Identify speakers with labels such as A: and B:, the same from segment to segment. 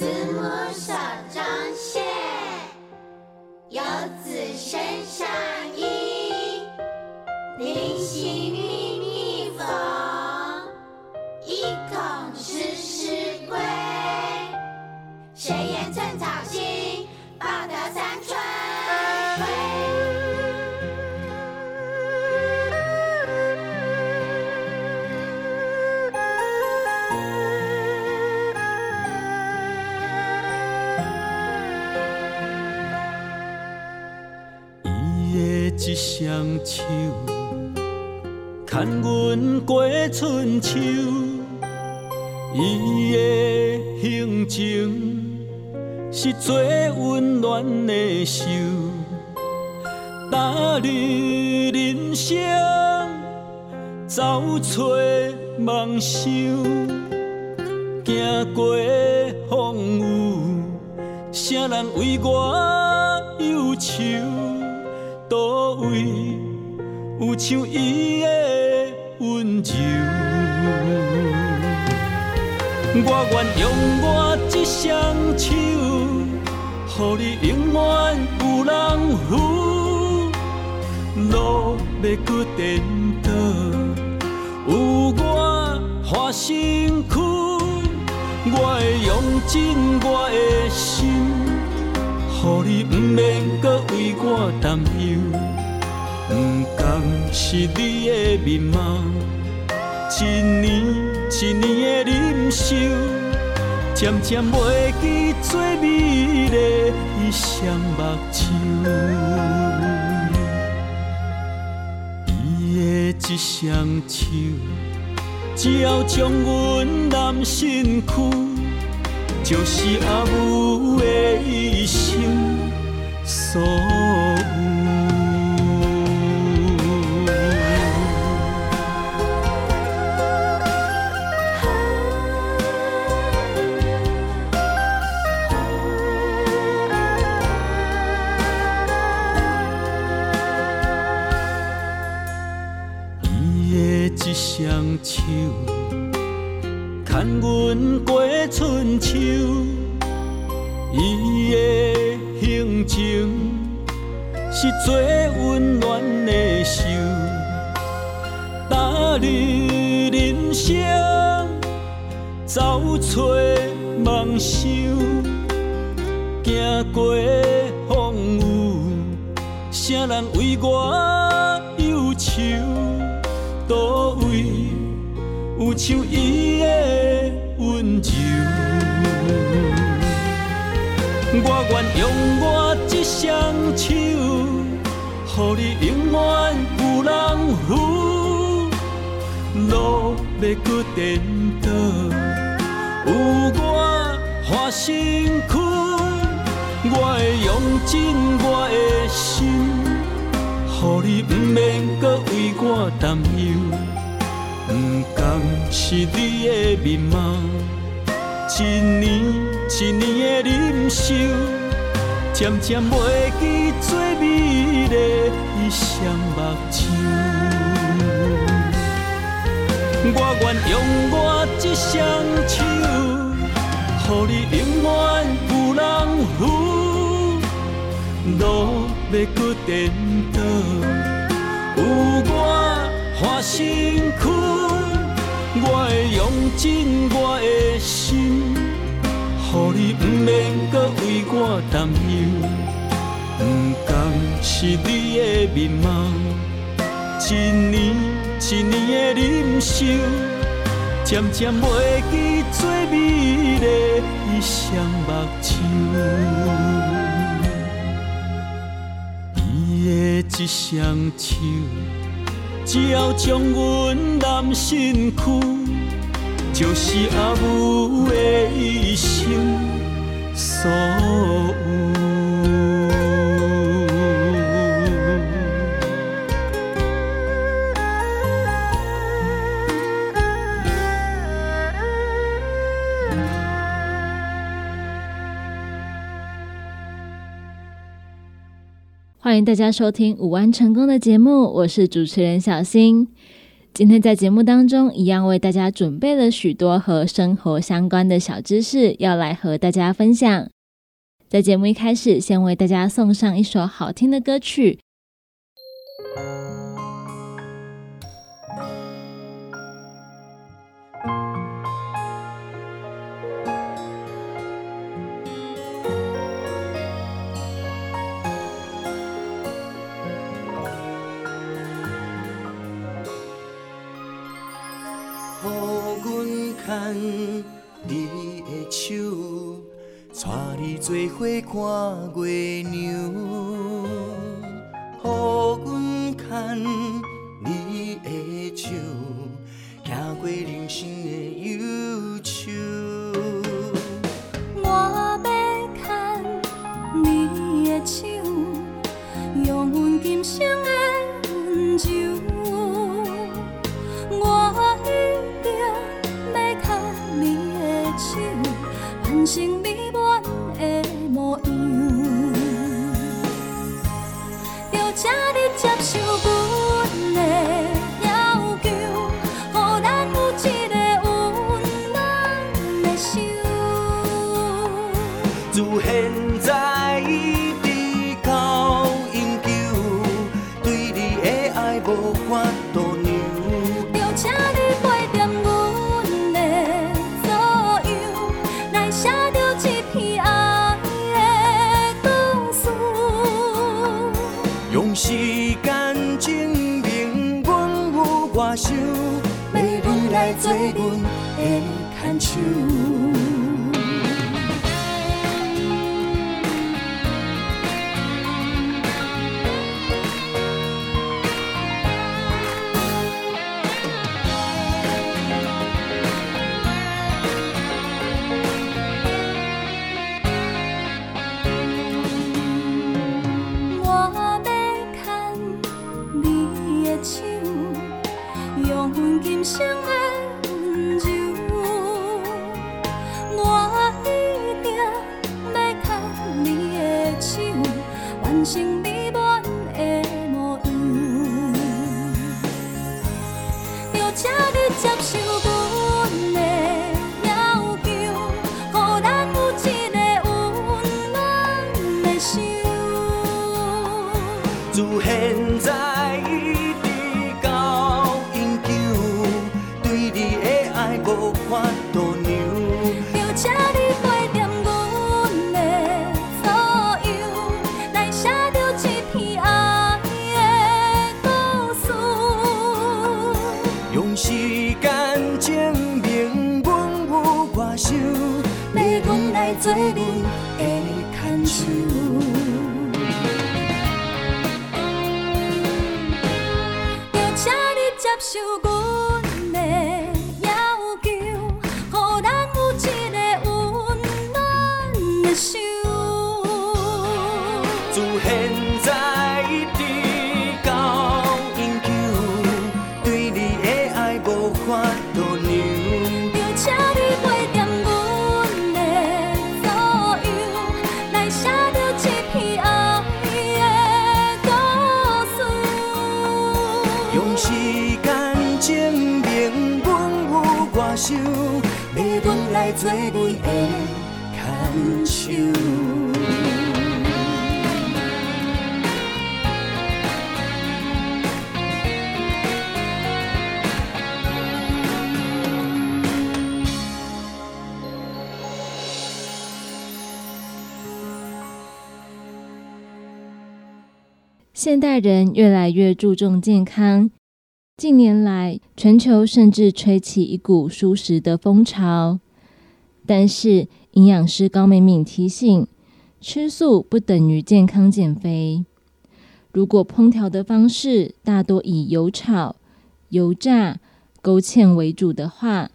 A: 慈母手中线，游子身上衣，临行密。
B: 双手，牵阮过春秋。伊的行程，是最温暖的手。踏入人生，走找梦想，行过风雨，谁人为我忧愁？有像伊的温柔？我愿用我一双手，予你永远有人扶。路要搁颠倒，有我花身躯，我会用尽我的心。予你不免搁为我担忧，不是你的面貌，一年一年的忍受，渐渐袂记最美丽伊双目睭。伊的一双手，只要将阮揽身躯。就是阿母的一生所手。牵阮过春秋，伊的胸情是最温暖的手。踏入人生，走找梦想，行过风雨，啥人为我有像伊的温柔，我愿用我一双手，予你永远有人扶。路要搁颠倒，有我花身躯，我会用尽我的心，予你不免搁为我担忧。是你的面貌，一年一年的忍受，渐渐袂记最美丽一双目睭。我愿用我一双手，予你永远有人扶。路要搁颠倒，有我花身躯。我会用尽我的心，予你不免搁为我担忧。不甘是你的面貌，一年一年的忍受，渐渐袂记最美丽一双目睭。伊的一双手。只要将阮揽身躯，就是阿母的一生所有。
C: 欢迎大家收听《午安成功》的节目，我是主持人小新。今天在节目当中，一样为大家准备了许多和生活相关的小知识，要来和大家分享。在节目一开始，先为大家送上一首好听的歌曲。
D: 你的手，带你做伙看月现
C: 代人越来越注重健康，近年来，全球甚至吹起一股舒食的风潮。但是，营养师高敏敏提醒，吃素不等于健康减肥。如果烹调的方式大多以油炒、油炸、勾芡为主的话，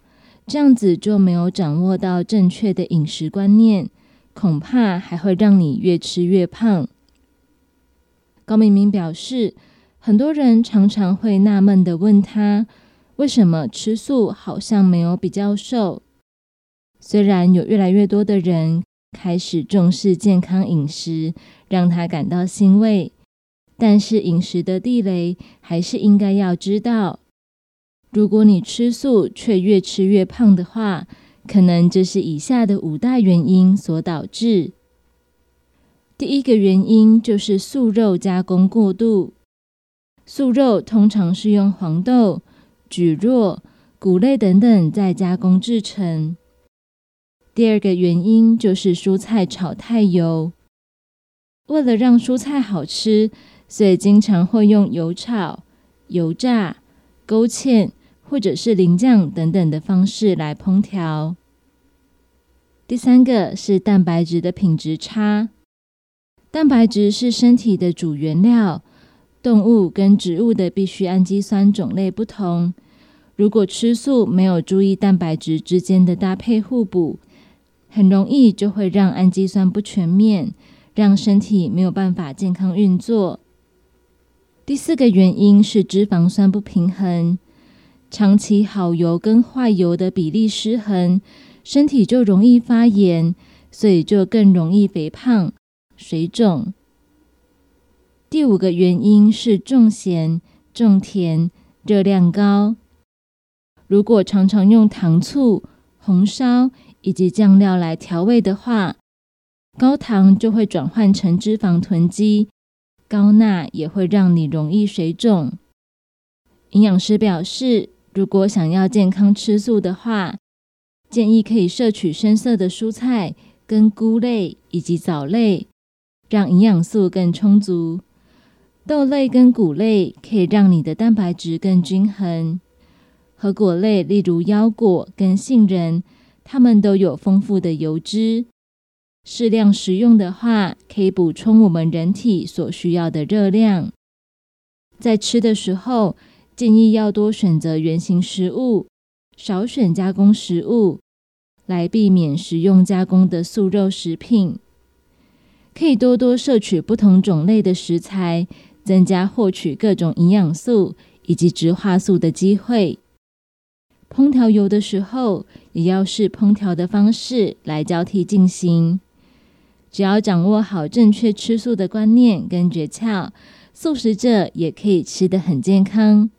C: 这样子就没有掌握到正确的饮食观念，恐怕还会让你越吃越胖。高明明表示，很多人常常会纳闷的问他，为什么吃素好像没有比较瘦？虽然有越来越多的人开始重视健康饮食，让他感到欣慰，但是饮食的地雷还是应该要知道。如果你吃素却越吃越胖的话，可能这是以下的五大原因所导致。第一个原因就是素肉加工过度，素肉通常是用黄豆、蒟蒻、谷类等等再加工制成。第二个原因就是蔬菜炒太油，为了让蔬菜好吃，所以经常会用油炒、油炸、勾芡或者是淋酱等等的方式来烹调。第三个是蛋白质的品质差。蛋白质是身体的主原料，动物跟植物的必需氨基酸种类不同。如果吃素没有注意蛋白质之间的搭配互补，很容易就会让氨基酸不全面，让身体没有办法健康运作。第四个原因是脂肪酸不平衡，长期好油跟坏油的比例失衡，身体就容易发炎，所以就更容易肥胖。水肿。第五个原因是重咸、重甜、热量高。如果常常用糖醋、红烧以及酱料来调味的话，高糖就会转换成脂肪囤积，高钠也会让你容易水肿。营养师表示，如果想要健康吃素的话，建议可以摄取深色的蔬菜、跟菇类以及藻类。让营养素更充足，豆类跟谷类可以让你的蛋白质更均衡。和果类，例如腰果跟杏仁，它们都有丰富的油脂。适量食用的话，可以补充我们人体所需要的热量。在吃的时候，建议要多选择原形食物，少选加工食物，来避免食用加工的素肉食品。可以多多摄取不同种类的食材，增加获取各种营养素以及植化素的机会。烹调油的时候，也要是烹调的方式来交替进行。只要掌握好正确吃素的观念跟诀窍，素食者也可以吃得很健康。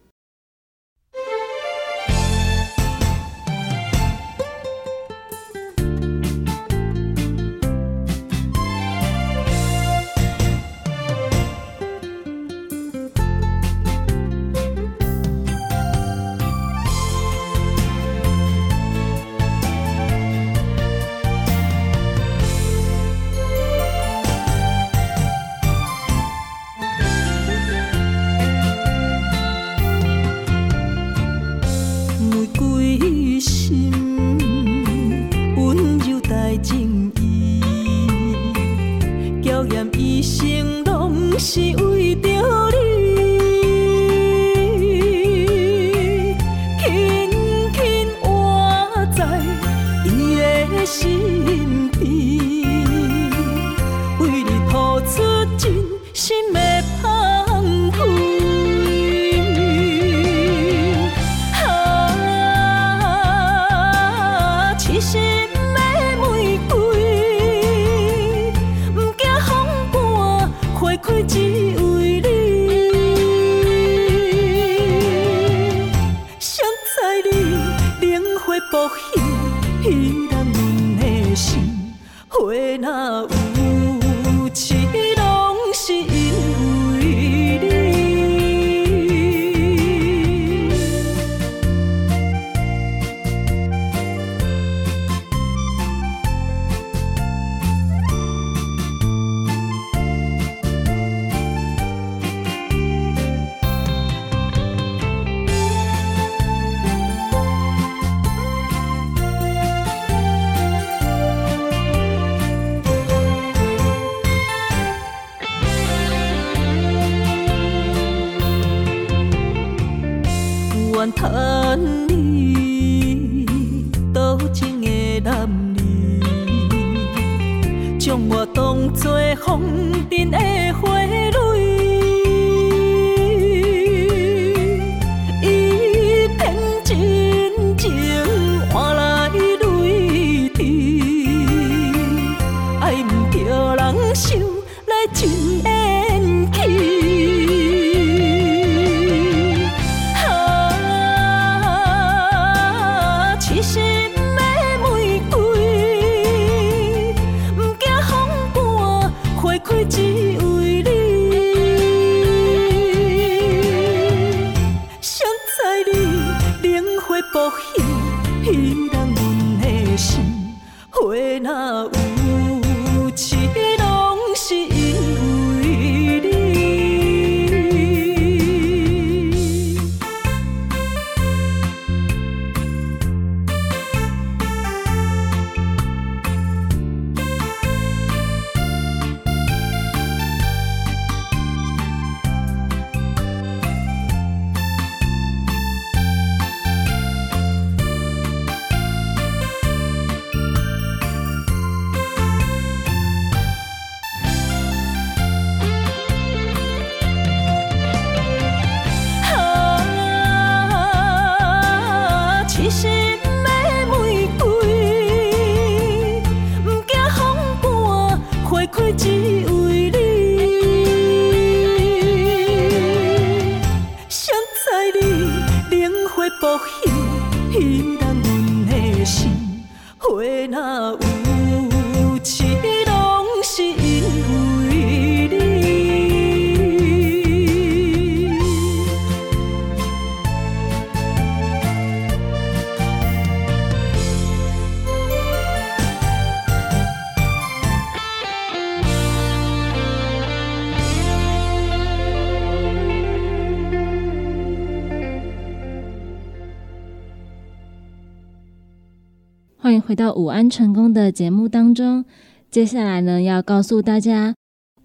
C: 成功的节目当中。接下来呢，要告诉大家，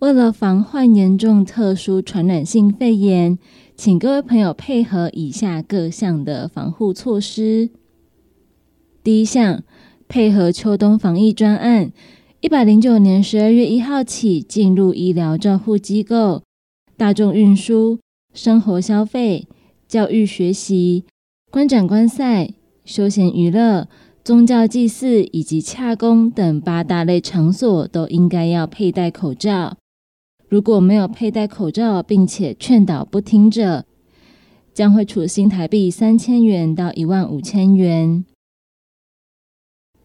C: 为了防患严重特殊传染性肺炎，请各位朋友配合以下各项的防护措施。第一项，配合秋冬防疫专案，一百零九年十二月一号起，进入医疗照护机构、大众运输、生活消费、教育学习、观展观赛、休闲娱乐。宗教祭祀以及洽公等八大类场所都应该要佩戴口罩。如果没有佩戴口罩，并且劝导不听者，将会处新台币三千元到一万五千元。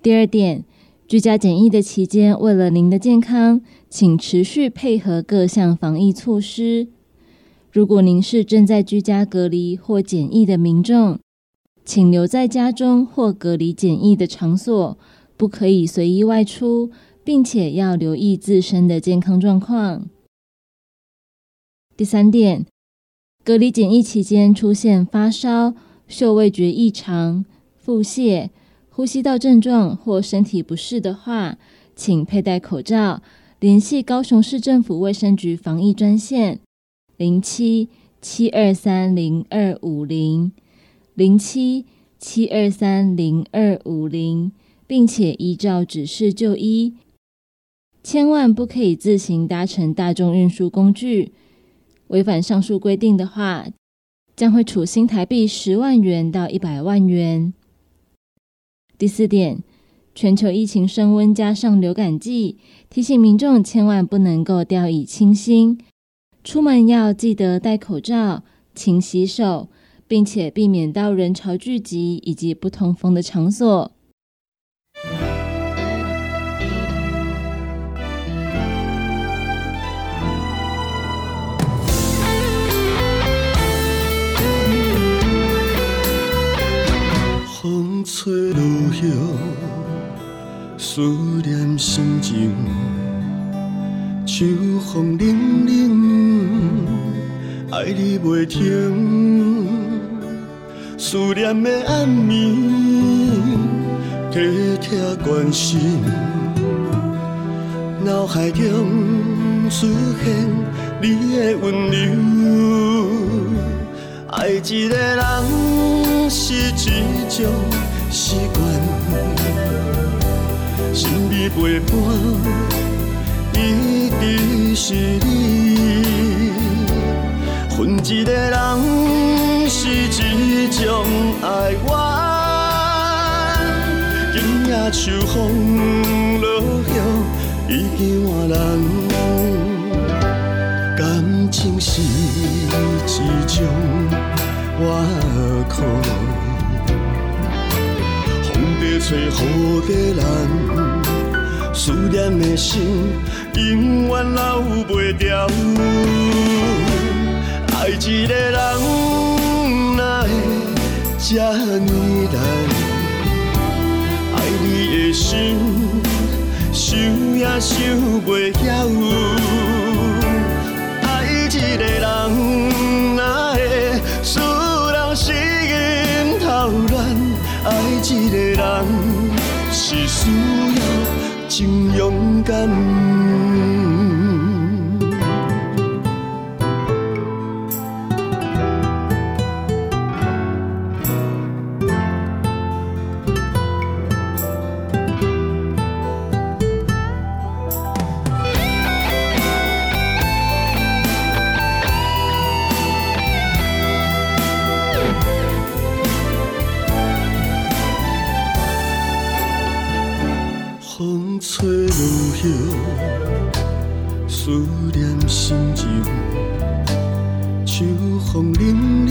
C: 第二点，居家检疫的期间，为了您的健康，请持续配合各项防疫措施。如果您是正在居家隔离或检疫的民众，请留在家中或隔离检疫的场所，不可以随意外出，并且要留意自身的健康状况。第三点，隔离检疫期间出现发烧、嗅味觉异常、腹泻、呼吸道症状或身体不适的话，请佩戴口罩，联系高雄市政府卫生局防疫专线零七七二三零二五零。零七七二三零二五零，并且依照指示就医，千万不可以自行搭乘大众运输工具。违反上述规定的话，将会处新台币十万元到一百万元。第四点，全球疫情升温，加上流感季，提醒民众千万不能够掉以轻心，出门要记得戴口罩、勤洗手。并且避免到人潮聚集以及不通风的场所。
E: 风吹落叶，思念心情，秋风冷冷，爱你袂停。思念的暗暝，体贴关心，脑海中出现你的温柔。爱一个人是一种习惯，心里陪伴一直是你。恨一个人是一种爱怨，今夜秋风落叶已经换人。感情是一种外壳，风在吹雨在淋，思念的心永远留袂掉。爱一个人这呢难？爱你的心想也想袂晓。爱一个人，哪会使人心头乱？爱一个人，是需要真勇敢。票，思念心情，秋风凛凛，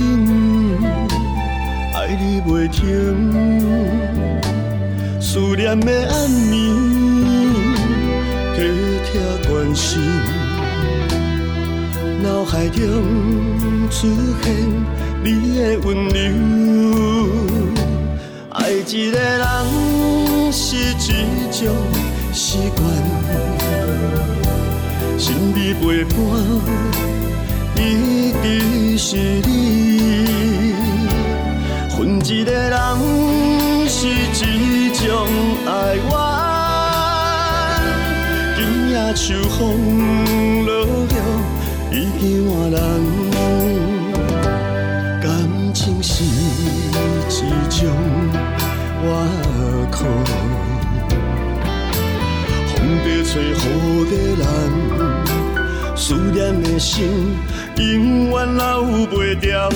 E: 爱你袂停，思念的暗暝，体贴关心，脑海中出现你的温柔，爱一个人是一种。习惯，心未陪伴，一直是你。分一个人是一种哀怨，今夜秋风落叶，已经换人。感情是一种，我苦。的吹，雨的蓝，思念的心永远留
F: 不掉。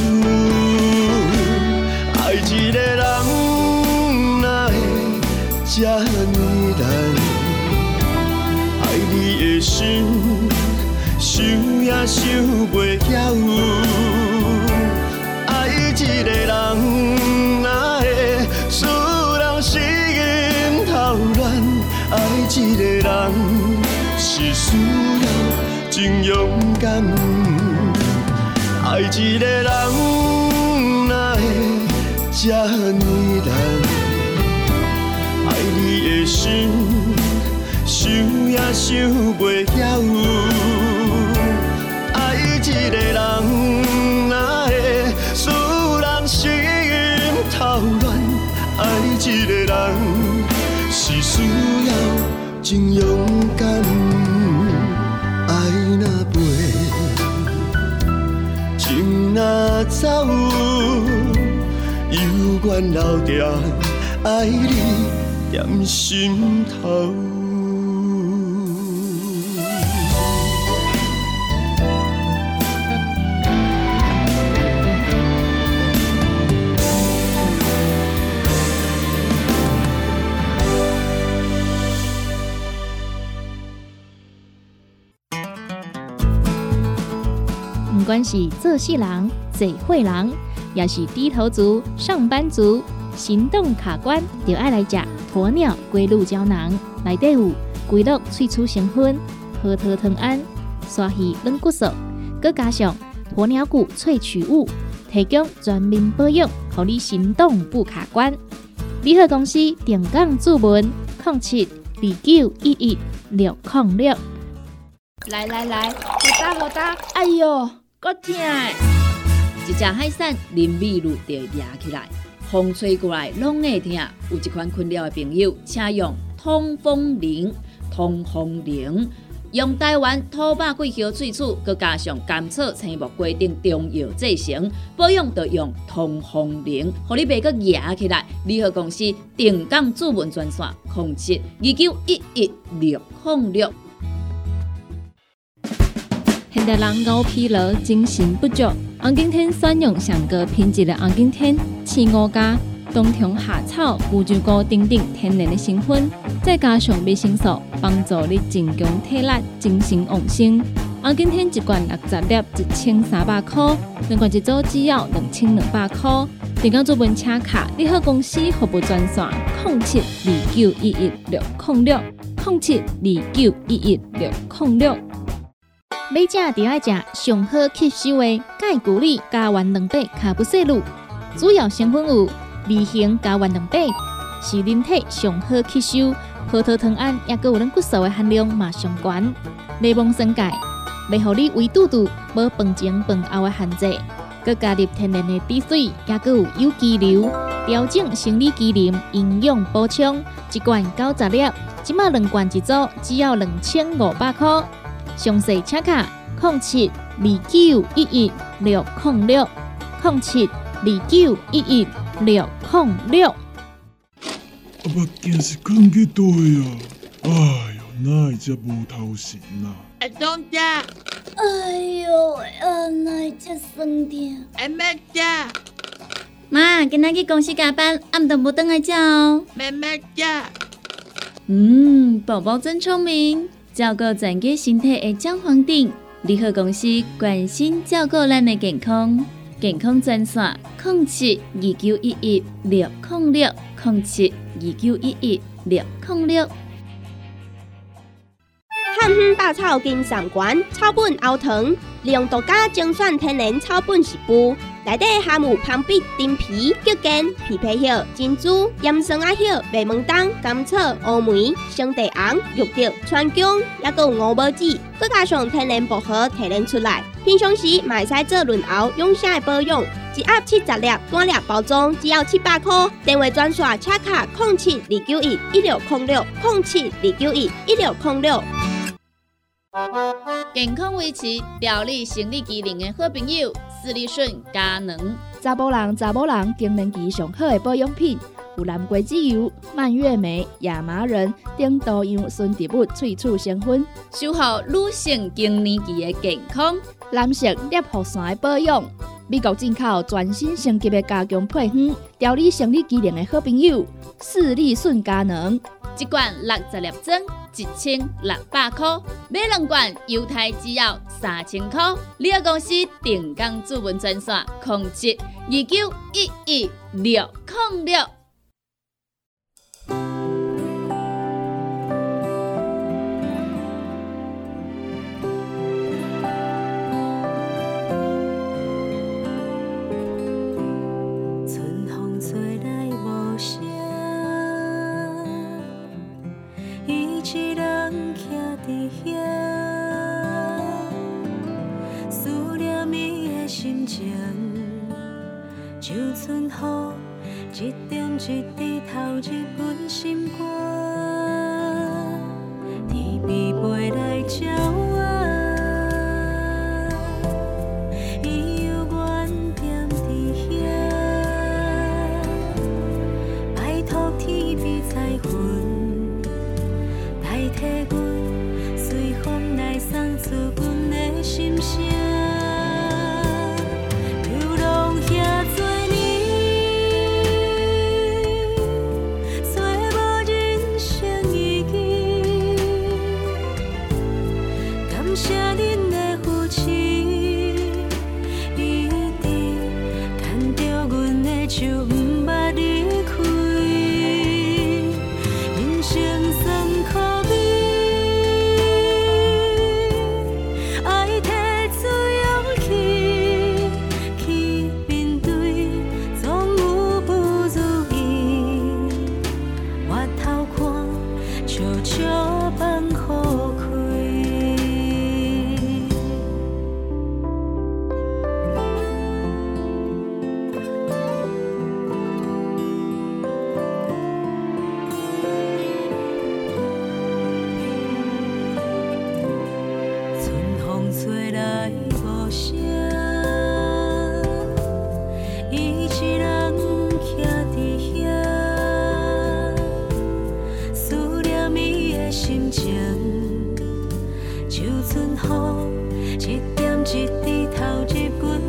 E: 爱一个人，哪会这呢难？爱你的心，想也想不掉。爱一个人。一个人
F: 是
E: 需要真勇敢，爱一个人哪会这呢难？爱你的心想也想袂晓。
F: 做事人、嘴会人，也是低头族、上班族，行动卡关，就爱来吃。鸵鸟龟鹿胶囊内底有龟鹿萃取成分，核桃藤胺、鲨鱼软骨素，佮加上鸵鸟骨萃取物，提供全面保养，让你行动不卡关。联合公司定岗注文：零七二九一一六零六。
G: 来来来，好打好打！哎呦，够痛！
H: 一只海扇林密路就压起来。风吹过来拢会疼，有一款困扰的朋友，请用通风铃。通风铃用台湾土白桂花萃取，佮加上甘草、青木规定中药制成，保养要用通风铃，互你袂佮压起来。联合公司定岗主文专线：控七二九一一六零六。
C: 人熬疲劳，精神不足。红景天选用上个品质的红景天，青五加冬虫夏草、乌鸡菇等等天然的成分，再加上维生素，帮助你增强体力、精神旺盛。红景天一罐六十粒，一千三百块；两罐一组只要两千两百块。订购做本车卡，你好公司服务专线：零七二九一一六零六零七二九一一六零六。
F: 每食就要食上好吸收的钙骨力加完两百卡布西露，主要成分有:二型加完两百，是人体上好吸收、葡萄糖胺也佮有咱骨髓的含量嘛上悬。柠檬酸钙，袂互你胃肚肚无饭前饭后的限制。佮加入天然的滴水，也佮有有机硫，调整生理机能，营养补充。一罐九十粒，即马两罐一组，只要两千五百块。详细请卡零七二九一一六零六零七二九一一六零六。
I: 镜是放去倒啊？哎哟，哪会遮无头神啊？
G: 阿东姐，
J: 哎呦，啊，哪这酸痛？
G: 阿妹姐，
C: 妈，今仔去公司加班，暗顿来食哦。
G: 妹妹姐，
C: 嗯，宝宝真聪明，照顾全家身体的姜黄锭，联合公司关心照顾咱的健康，健康专线零七二九一一六零六零七二九一一六零六。
K: 汉方百草金上馆草本熬糖，利用独家精选天然草本食补，内底含有芳碧、丁皮、桔梗、枇杷叶、珍珠、岩松啊叶、麦门冬、甘草、乌梅、生地红、玉竹、川芎，还有五宝子，再加上天然薄荷提炼出来。平常时买使做润喉养生的保养，一盒七十粒，单粒包装只要七百块。电话专线：车卡零七二九一一六零六零七二九一一六零六。
C: 健康维持、调理生理机能的好朋友——斯利顺佳能。
G: 查甫人、查某人更年期上好的保养品，有蓝桂枝油、蔓越莓、亚麻仁等多样纯植物萃取成分，
C: 守护女性更年期的健康。
G: 蓝色裂护伞的保养，美国进口全新升级的加强配方，调理生理机能的好朋友——视力顺佳能。
C: 一罐六十粒装，一千六百块；买两罐，犹太制药三千块。你个公司定岗主文专线：控制二九一一六零六。
J: 伫遐，思念伊的心情，像春雨一点一滴投入阮心肝，天边飞来鸟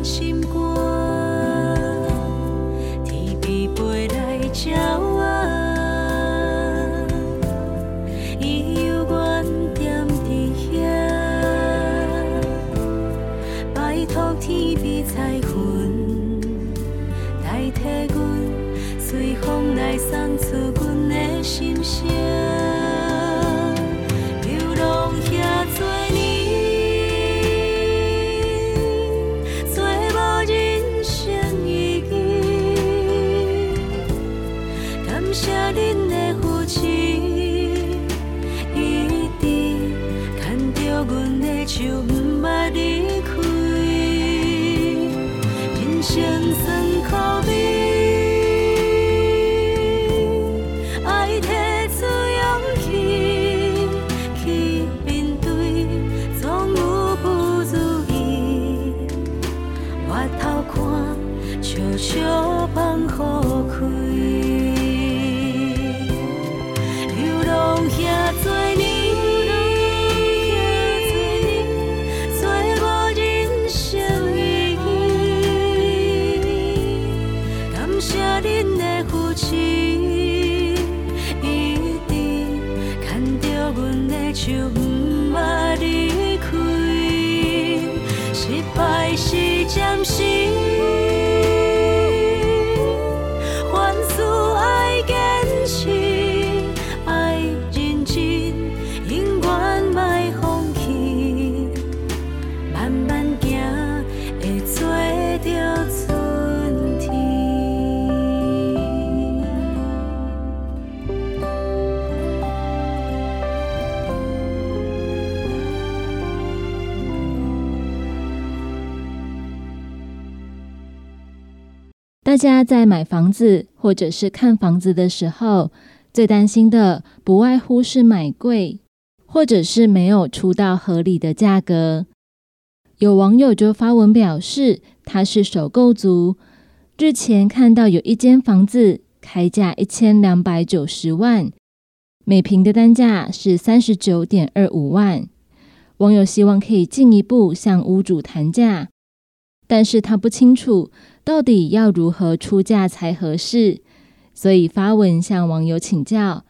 J: 入
C: 家在买房子或者是看房子的时候，最担心的不外乎是买贵，或者是没有出到合理的价格。有网友就发文表示，他是首购族，日前看到有一间房子开价一千两百九十万，每平的单价是三十九点二五万。网友希望可以进一步向屋主谈价，但是他不清楚到底要如何出价才合适，所以发文向网友请教：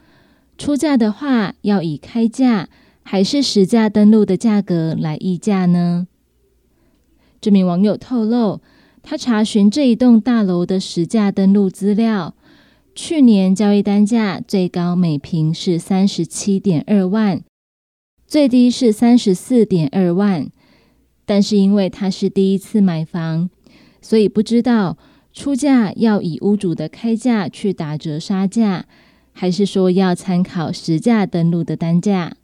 C: 出价的话，要以开价还是实价登录的价格来议价呢？这名网友透露，他查询这一栋大楼的实价登录资料，去年交易单价最高每平是三十七点二万，最低是三十四点二万。但是因为他是第一次买房，所以不知道出价要以屋主的开价去打折杀价，还是说要参考实价登录的单价。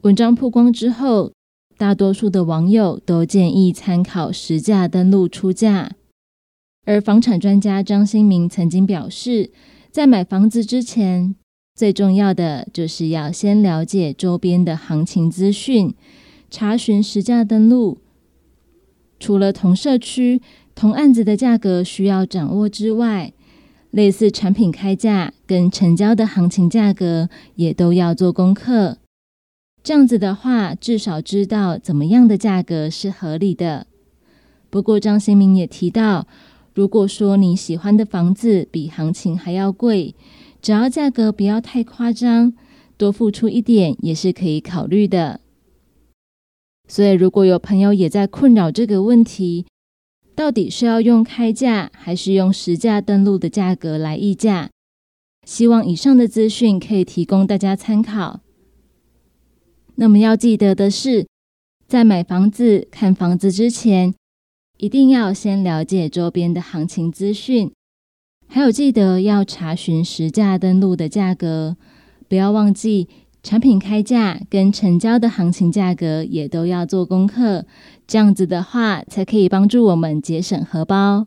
C: 文章曝光之后，大多数的网友都建议参考实价登录出价。而房产专家张新明曾经表示，在买房子之前，最重要的就是要先了解周边的行情资讯。查询实价登录，除了同社区、同案子的价格需要掌握之外，类似产品开价跟成交的行情价格也都要做功课。这样子的话，至少知道怎么样的价格是合理的。不过张新明也提到，如果说你喜欢的房子比行情还要贵，只要价格不要太夸张，多付出一点也是可以考虑的。所以，如果有朋友也在困扰这个问题，到底是要用开价还是用实价登录的价格来议价？希望以上的资讯可以提供大家参考。那么要记得的是，在买房子、看房子之前，一定要先了解周边的行情资讯，还有记得要查询实价登录的价格，不要忘记。产品开价跟成交的行情价格也都要做功课，这样子的话才可以帮助我们节省荷包。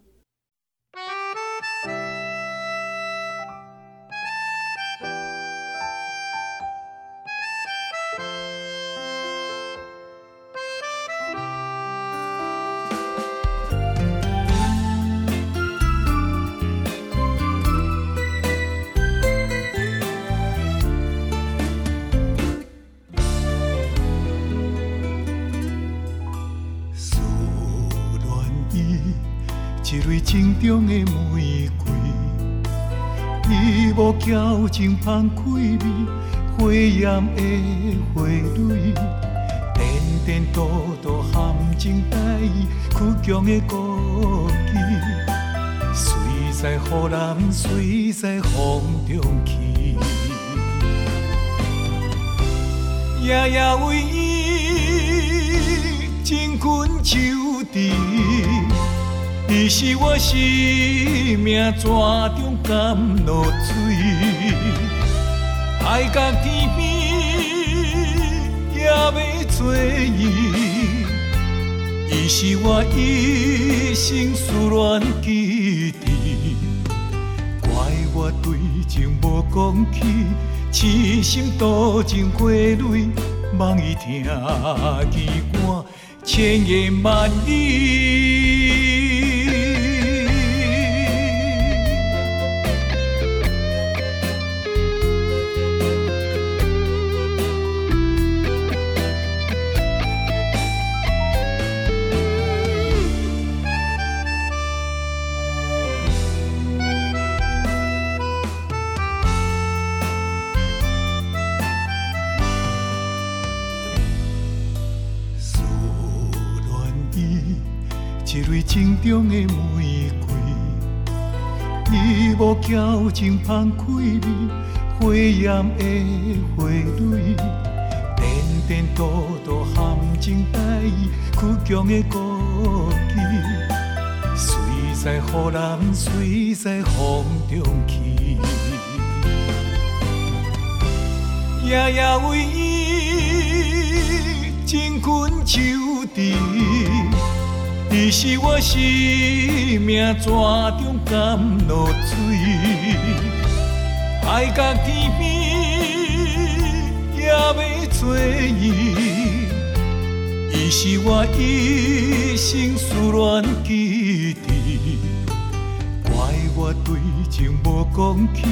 B: 矫情芳开味，火焰的花蕊，颠颠倒倒含情带意，倔强的孤枝，随在雨人，随在风中去，夜夜为伊情困秋池。伊是我生命泉中甘露水，爱到天边也要找做伊，伊是我一生思恋基地。怪我对情无讲起，痴心多情花蕊，望伊听机关千言万语。矫情芳开味，花艳的花蕊，颠颠倒倒含情带意，倔强的孤寂，随在雨人，随在风中去，夜夜为伊情困秋池。你是我生命泉中甘露水，爱甲天边也要做伊。伊是我一生思恋基地，怪我对情无讲起，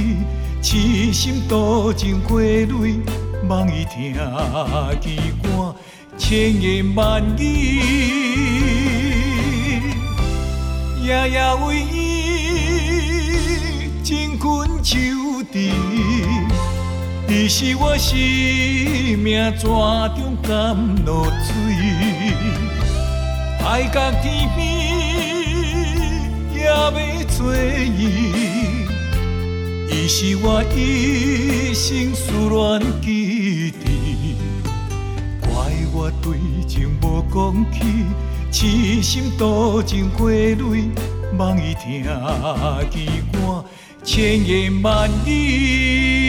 B: 痴心多情花蕊，望伊听机关千言万语。夜夜为伊情困秋池，伊是我生命泉中甘露水，爱甲天边也要做伊，伊是我一生思恋基地，怪我对情无讲起。痴心多情花蕊，望伊听机关千言万语。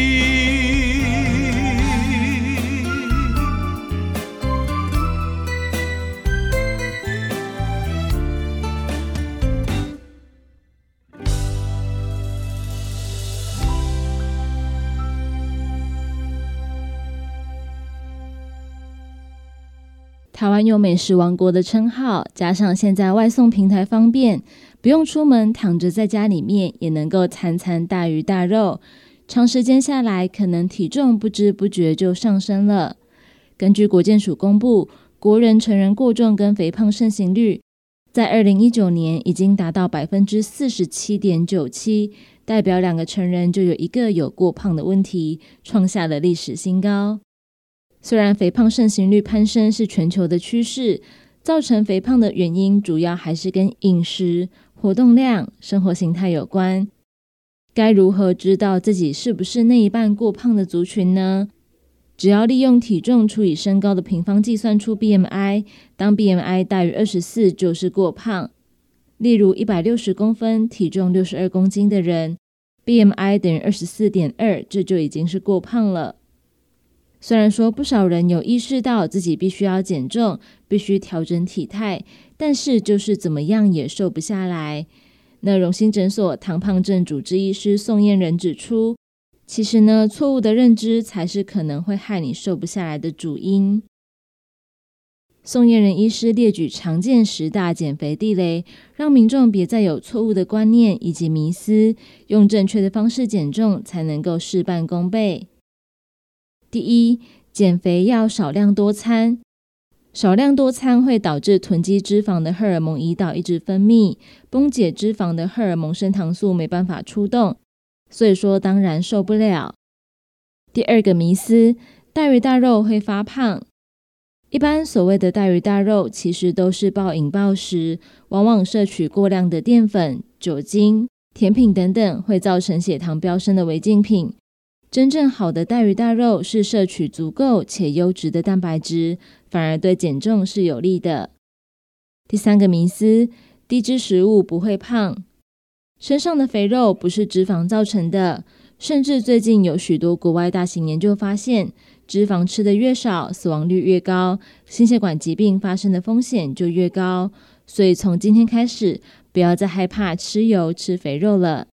C: 湾有美食王国的称号，加上现在外送平台方便，不用出门，躺着在家里面也能够餐餐大鱼大肉。长时间下来，可能体重不知不觉就上升了。根据国健署公布，国人成人过重跟肥胖盛行率，在二零一九年已经达到百分之四十七点九七，代表两个成人就有一个有过胖的问题，创下了历史新高。虽然肥胖盛行率攀升是全球的趋势，造成肥胖的原因主要还是跟饮食、活动量、生活形态有关。该如何知道自己是不是那一半过胖的族群呢？只要利用体重除以身高的平方计算出 BMI，当 BMI 大于二十四就是过胖。例如一百六十公分、体重六十二公斤的人，BMI 等于二十四点二，这就已经是过胖了。虽然说不少人有意识到自己必须要减重，必须调整体态，但是就是怎么样也瘦不下来。那荣兴诊所糖胖症主治医师宋燕人指出，其实呢，错误的认知才是可能会害你瘦不下来的主因。宋燕人医师列举常见十大减肥地雷，让民众别再有错误的观念以及迷思，用正确的方式减重，才能够事半功倍。第一，减肥要少量多餐。少量多餐会导致囤积脂肪的荷尔蒙胰岛一直分泌，崩解脂肪的荷尔蒙升糖素没办法出动，所以说当然受不了。第二个迷思，大鱼大肉会发胖。一般所谓的大鱼大肉，其实都是暴饮暴食，往往摄取过量的淀粉、酒精、甜品等等，会造成血糖飙升的违禁品。真正好的大鱼大肉是摄取足够且优质的蛋白质，反而对减重是有利的。第三个迷思：低脂食物不会胖，身上的肥肉不是脂肪造成的。甚至最近有许多国外大型研究发现，脂肪吃的越少，死亡率越高，心血管疾病发生的风险就越高。所以从今天开始，不要再害怕吃油、吃肥肉了。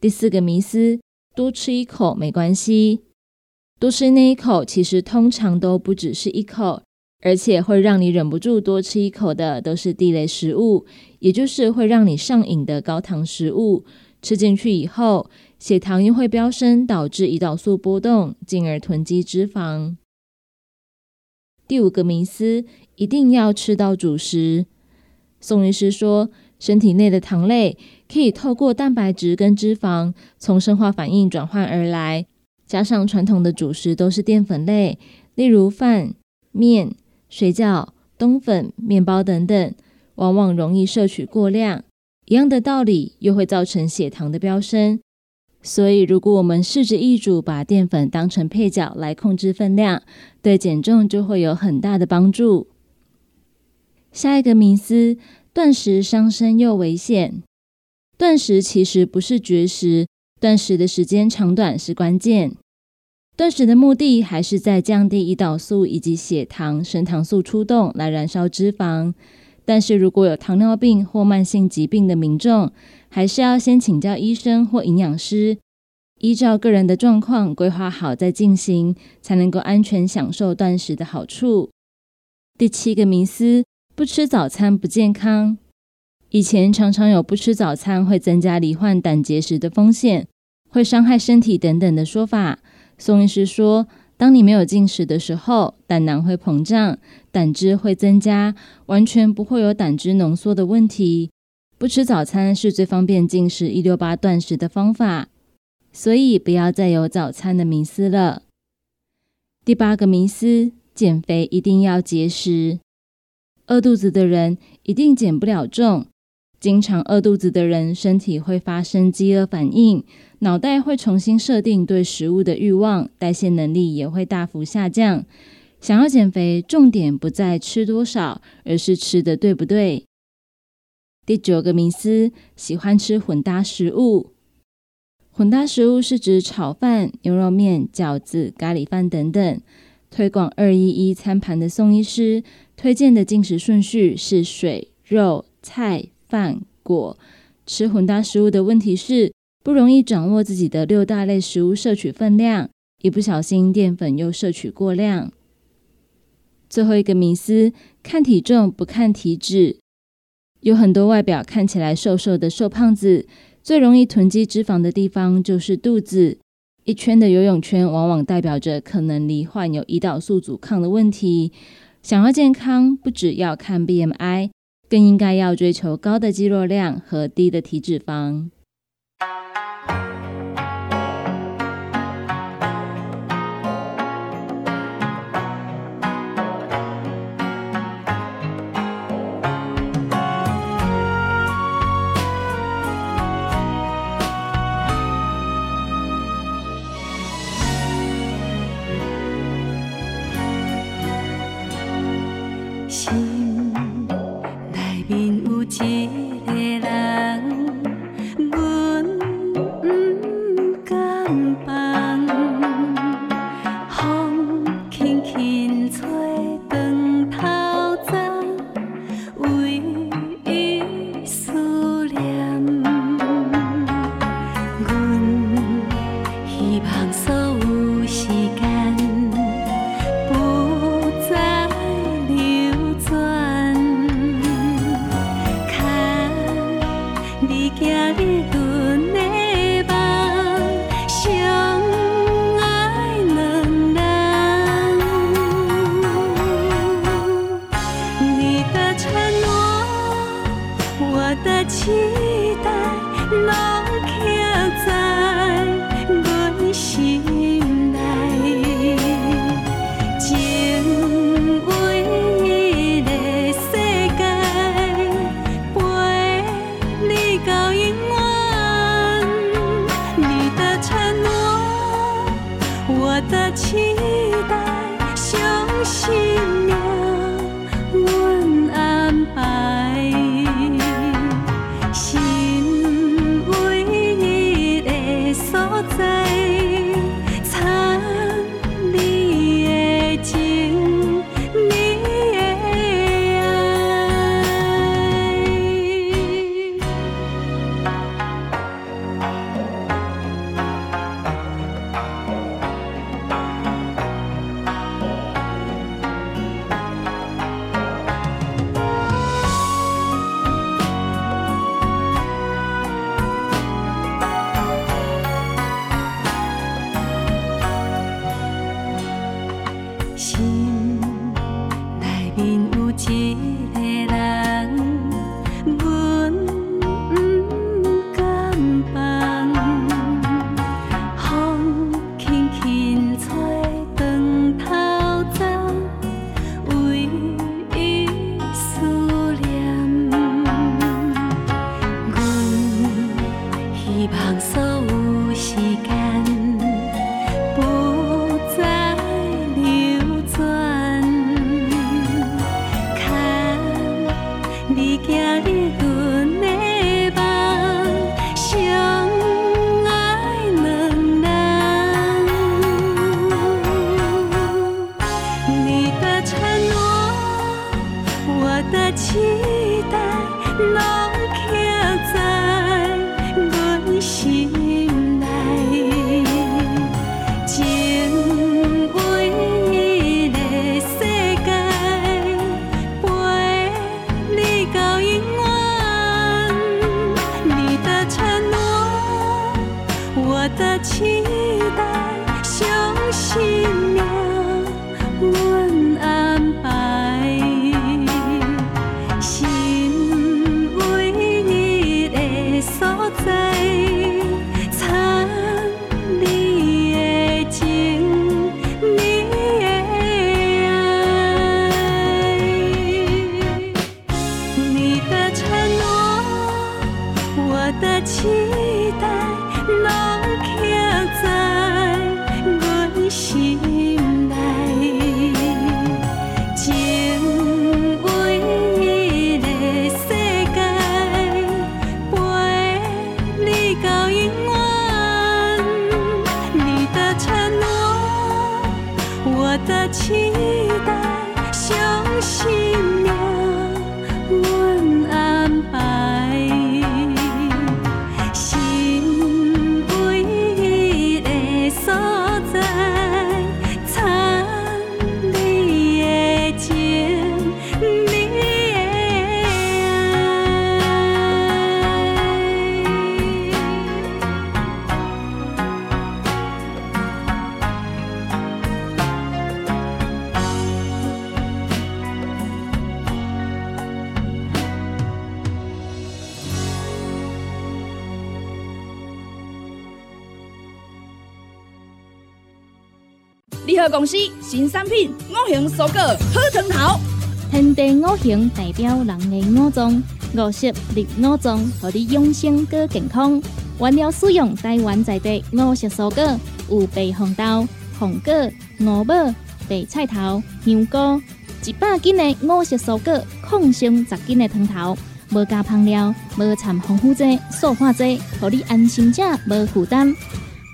C: 第四个迷思：多吃一口没关系。多吃那一口，其实通常都不只是一口，而且会让你忍不住多吃一口的，都是地雷食物，也就是会让你上瘾的高糖食物。吃进去以后，血糖又会飙升，导致胰岛素波动，进而囤积脂肪。第五个迷思，一定要吃到主食。宋医师说，身体内的糖类可以透过蛋白质跟脂肪从生化反应转换而来，加上传统的主食都是淀粉类，例如饭、面、水饺、冬粉、面包等等，往往容易摄取过量。一样的道理，又会造成血糖的飙升。所以，如果我们试着一煮，把淀粉当成配角来控制分量，对减重就会有很大的帮助。下一个迷思：断食伤身又危险。断食其实不是绝食，断食的时间长短是关键。断食的目的还是在降低胰岛素以及血糖、升糖素出动，来燃烧脂肪。但是如果有糖尿病或慢性疾病的民众，还是要先请教医生或营养师，依照个人的状况规划好再进行，才能够安全享受断食的好处。第七个迷思：不吃早餐不健康。以前常常有不吃早餐会增加罹患胆结石的风险，会伤害身体等等的说法。宋医师说。当你没有进食的时候，胆囊会膨胀，胆汁会增加，完全不会有胆汁浓缩的问题。不吃早餐是最方便进食一六八断食的方法，所以不要再有早餐的迷思了。第八个迷思：减肥一定要节食，饿肚子的人一定减不了重。经常饿肚子的人，身体会发生饥饿反应。脑袋会重新设定对食物的欲望，代谢能力也会大幅下降。想要减肥，重点不在吃多少，而是吃的对不对。第九个迷思：喜欢吃混搭食物。混搭食物是指炒饭、牛肉面、饺子、咖喱饭等等。推广二一一餐盘的宋医师推荐的进食顺序是水、肉、菜、饭、果。吃混搭食物的问题是。不容易掌握自己的六大类食物摄取分量，一不小心淀粉又摄取过量。最后一个迷思：看体重不看体脂。有很多外表看起来瘦瘦的瘦胖子，最容易囤积脂肪的地方就是肚子。一圈的游泳圈往往代表着可能罹患有胰岛素阻抗的问题。想要健康，不只要看 BMI，更应该要追求高的肌肉量和低的体脂肪。
J: 情。
G: 公司新产品五行蔬果好汤头，
F: 天地五行代表人的五脏，五色绿五脏，互你养生更健康。原料使用台湾在地五色蔬果，有白红豆、红果、五宝、白菜头、香菇，一百斤的五色蔬果，抗性十斤的汤头，无加香料，无掺防腐剂、塑化剂，互你安心吃无负担。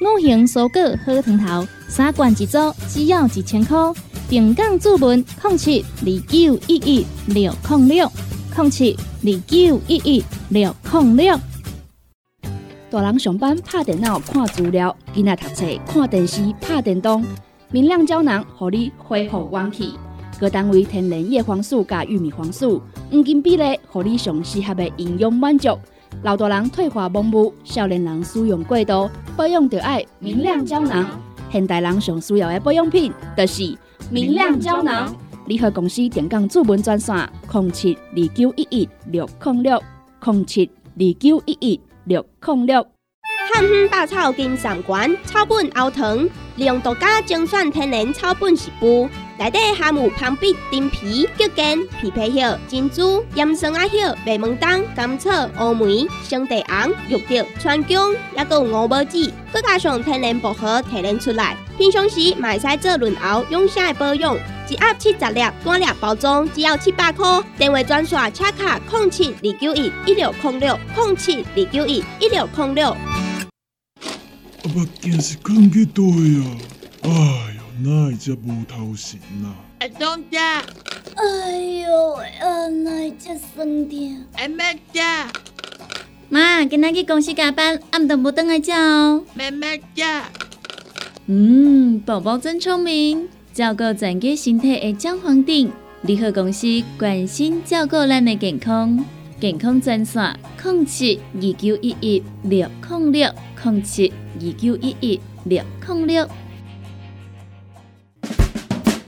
F: 五行蔬果好汤头，三罐一组，只要一千块。平港注文零七二九一一六零六零七二九一一六零六。
G: 大人上班拍电脑看资料，囡仔读册看电视拍电动，明亮胶囊互你恢复元气。各单位天然叶黄素加玉米黄素，黄金比例，互你上适合的营养满足。老大人退化盲目，少年人使用过度，保养就要明亮胶囊。现代人上需要的保养品，就是明亮胶囊。联合公司电讲主文专线：零七二九一一六零六零七二九一一六零六。
K: 汉方百草金三馆草本熬糖，利用独家精选天然草本食补，内底含有芳碧、丁皮、桔梗、枇杷叶、珍珠、岩松仔叶、白门冬、甘草、乌梅、生地红、玉竹、川芎，还有五宝子，佮加上天然薄荷提炼出来。平常时嘛会使做润喉养生的保养，一盒七十粒，单粒包装只要七百块。电话专线：车卡空七二九一一六零六空七二九一一六零六。
I: 啊，目镜是放去倒啊？哎哟，哪会遮无头神啊？
A: 阿东姐，
L: 哎呦，啊，哪只酸痛？
A: 阿妹姐，
C: 妈，今仔去公司加班，暗顿无等来食哦。
A: 妹妹姐，
C: 嗯，宝宝真聪明，照顾全家身体的姜黄锭。联合公司关心照顾咱的健康，健康专线：零七二九一一六零六零七二九一一六零六。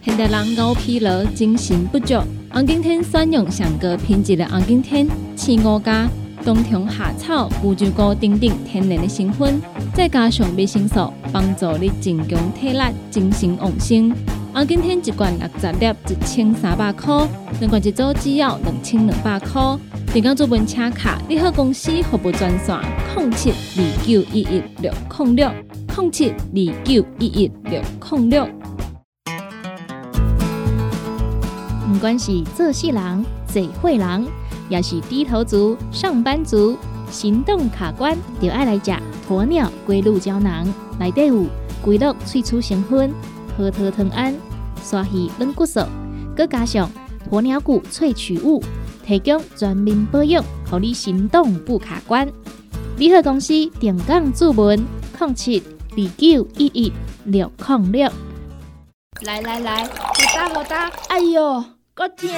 C: 现代人熬疲劳，精神不足。红景天选用上个品质的红景天，青五加冬虫夏草、乌鸡菇等等天然的成分，再加上维生素，帮助你增强体力、精神旺盛。红景天一罐六十粒，一千三百块；两罐一组只要两千两百块。电工做本车卡，你好公司服务专线：零七二九一一六零六零七二九一一六零六。
F: 不管是做事人、做会人，也是低头族、上班族，行动卡关，就爱来食鸵鸟龟鹿胶囊。内底有龟鹿萃取成分，核桃藤胺、刷鱼软骨素，佮加上鸵鸟骨萃取物，提供全面保养，让你行动不卡关。联合公司定岗注文：零七二九一一六零六。
G: 来来来，好打好打，哎哟！够痛！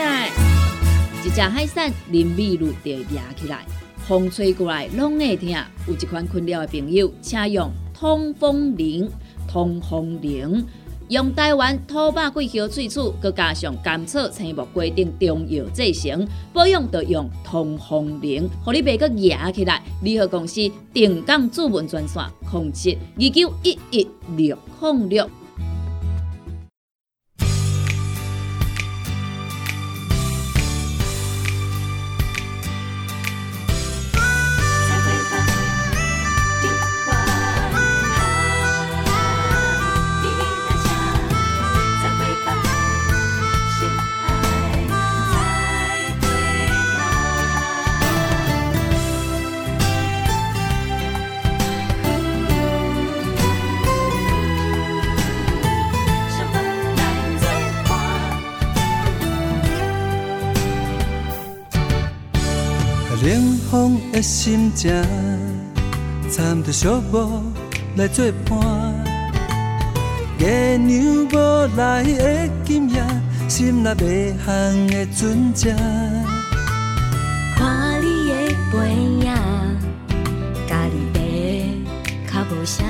H: 一只海扇淋雨露就压起来，风吹过来拢会痛。有一款困扰的朋友，请用通风铃、通风铃，用台湾土白桂花萃取，佮加上甘草、青木、规定中药制成，保养要用通风铃，互你袂佮热起来。联合公司定岗主文专线：控制二九一一六零六。
M: 心情掺着寂寞来作伴，月娘无来的今夜，心内迷航的船只。
N: 看你的背影，家己爬较无声，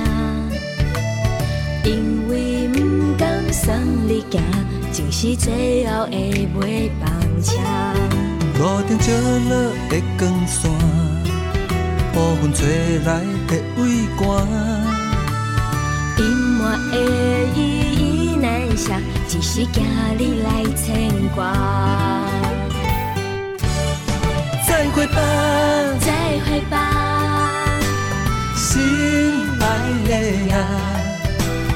N: 因为不甘送你行，就是最后的尾班车。
M: 路顶照落的光线。乌云吹来的微寒，
N: 隐满的依依难舍，只是惊你来牵挂。
M: 再会吧，
N: 再会吧，
M: 心爱的啊，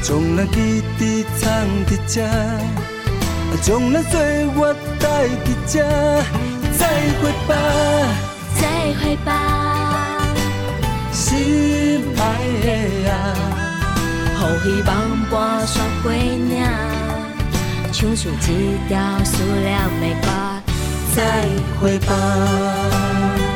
M: 将咱记伫藏伫这，将咱岁月带伫这。再会吧，
N: 再会吧。
M: 心爱的啊，
N: 予希望伴雪过岭，唱出一条思念的歌，
M: 再回吧。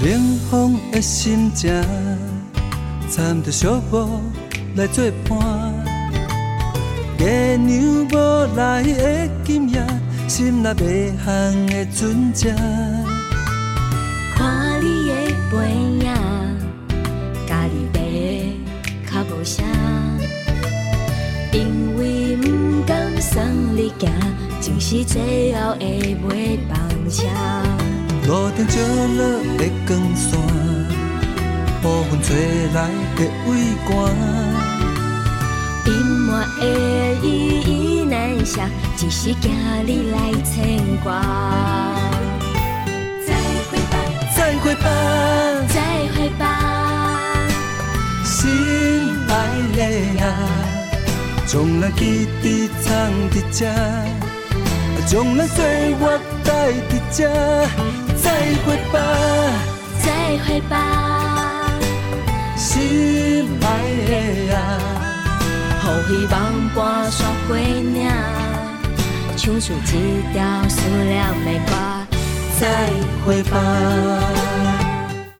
M: 冷风的心情，掺着寂寞来作伴。月娘无来的今夜，心内迷航的船只。
N: 看你的背影，家己爬较无声，因为不甘送你行，就是最后的尾班车。
M: 路顶照落的光线，乌云吹来的微寒，
N: 隐满的依依难舍，只是惊你来牵挂。
M: 再会吧，再会吧，
N: 再会吧，
M: 心爱的啊，将咱记伫藏伫这，将咱岁月带伫这。再会吧，
N: 再会吧，
M: 心爱的啊，
N: 予希望伴雪过岭，唱出一条思念的歌。
M: 再会吧。